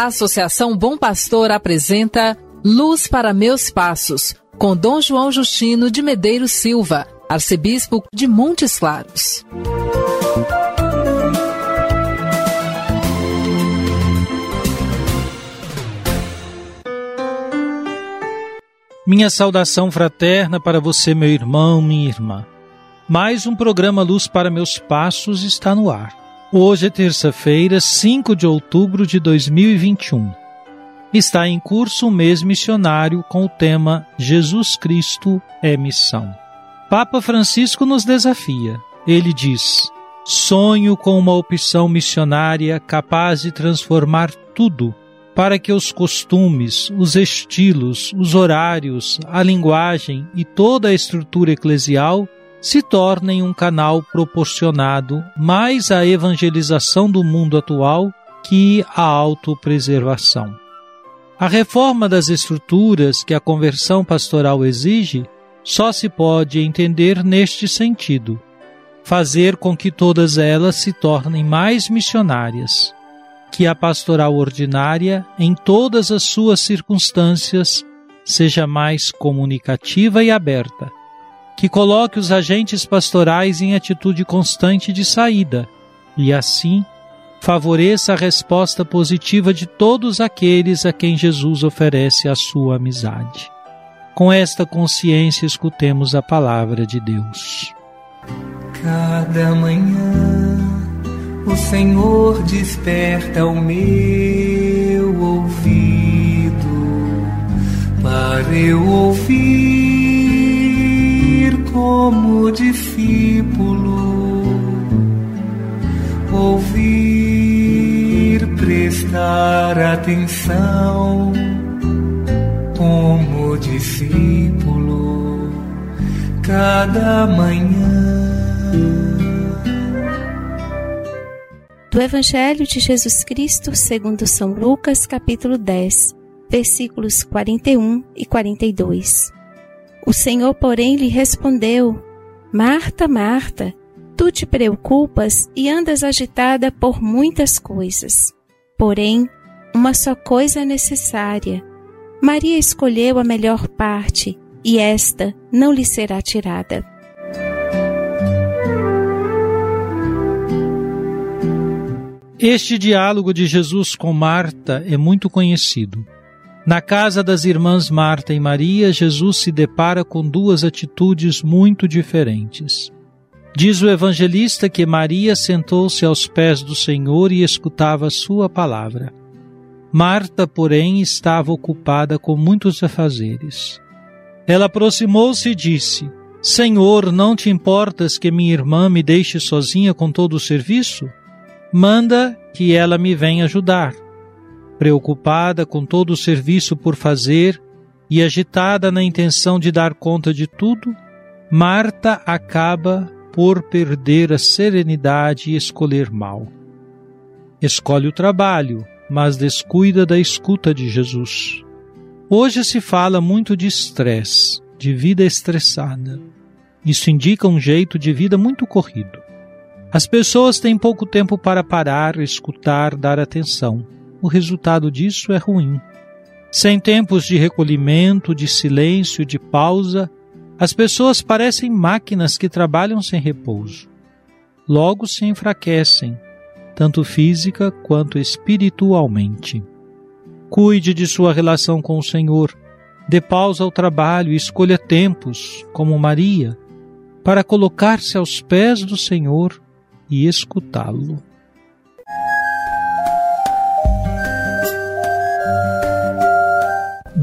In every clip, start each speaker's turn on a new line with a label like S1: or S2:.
S1: A Associação Bom Pastor apresenta Luz para Meus Passos, com Dom João Justino de Medeiros Silva, arcebispo de Montes Claros.
S2: Minha saudação fraterna para você, meu irmão, minha irmã. Mais um programa Luz para Meus Passos está no ar. Hoje é terça-feira, 5 de outubro de 2021. Está em curso o mês missionário com o tema Jesus Cristo é Missão. Papa Francisco nos desafia. Ele diz: Sonho com uma opção missionária capaz de transformar tudo para que os costumes, os estilos, os horários, a linguagem e toda a estrutura eclesial se tornem um canal proporcionado mais à evangelização do mundo atual que à autopreservação. A reforma das estruturas que a conversão pastoral exige só se pode entender neste sentido: fazer com que todas elas se tornem mais missionárias que a pastoral ordinária, em todas as suas circunstâncias, seja mais comunicativa e aberta, que coloque os agentes pastorais em atitude constante de saída e, assim, favoreça a resposta positiva de todos aqueles a quem Jesus oferece a sua amizade. Com esta consciência, escutemos a palavra de Deus.
S3: Cada manhã o Senhor desperta o meu ouvido para eu ouvir como discípulo, ouvir, prestar atenção como discípulo cada manhã.
S4: do Evangelho de Jesus Cristo segundo São Lucas, capítulo 10, versículos 41 e 42. O Senhor, porém, lhe respondeu: Marta, Marta, tu te preocupas e andas agitada por muitas coisas. Porém, uma só coisa é necessária. Maria escolheu a melhor parte, e esta não lhe será tirada.
S2: Este diálogo de Jesus com Marta é muito conhecido. Na casa das irmãs Marta e Maria, Jesus se depara com duas atitudes muito diferentes. Diz o evangelista que Maria sentou-se aos pés do Senhor e escutava sua palavra. Marta, porém, estava ocupada com muitos afazeres. Ela aproximou-se e disse: Senhor, não te importas que minha irmã me deixe sozinha com todo o serviço? manda que ela me venha ajudar. Preocupada com todo o serviço por fazer e agitada na intenção de dar conta de tudo, Marta acaba por perder a serenidade e escolher mal. Escolhe o trabalho, mas descuida da escuta de Jesus. Hoje se fala muito de estresse, de vida estressada. Isso indica um jeito de vida muito corrido. As pessoas têm pouco tempo para parar, escutar, dar atenção. O resultado disso é ruim. Sem tempos de recolhimento, de silêncio, de pausa, as pessoas parecem máquinas que trabalham sem repouso. Logo se enfraquecem, tanto física quanto espiritualmente. Cuide de sua relação com o Senhor, dê pausa ao trabalho e escolha tempos, como Maria, para colocar-se aos pés do Senhor e escutá-lo.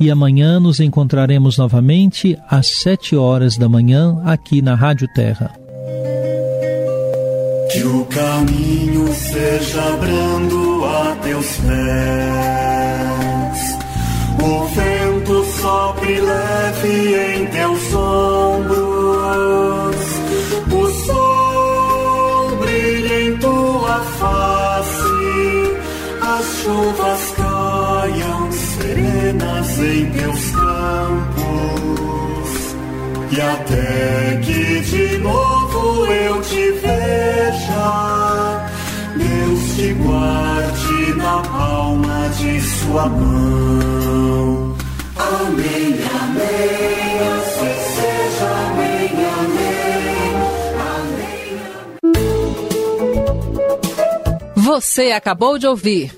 S2: e amanhã nos encontraremos novamente às sete horas da manhã aqui na Rádio Terra.
S3: Que o caminho seja brando a teus pés, o vento sopre leve em teus ombros, o sol brilha em tua face, as chuvas serenas em teus campos, e até que de novo eu te veja, Deus te guarde na palma de sua mão. Amém, amém, assim seja, amém, amém, amém.
S1: Você acabou de ouvir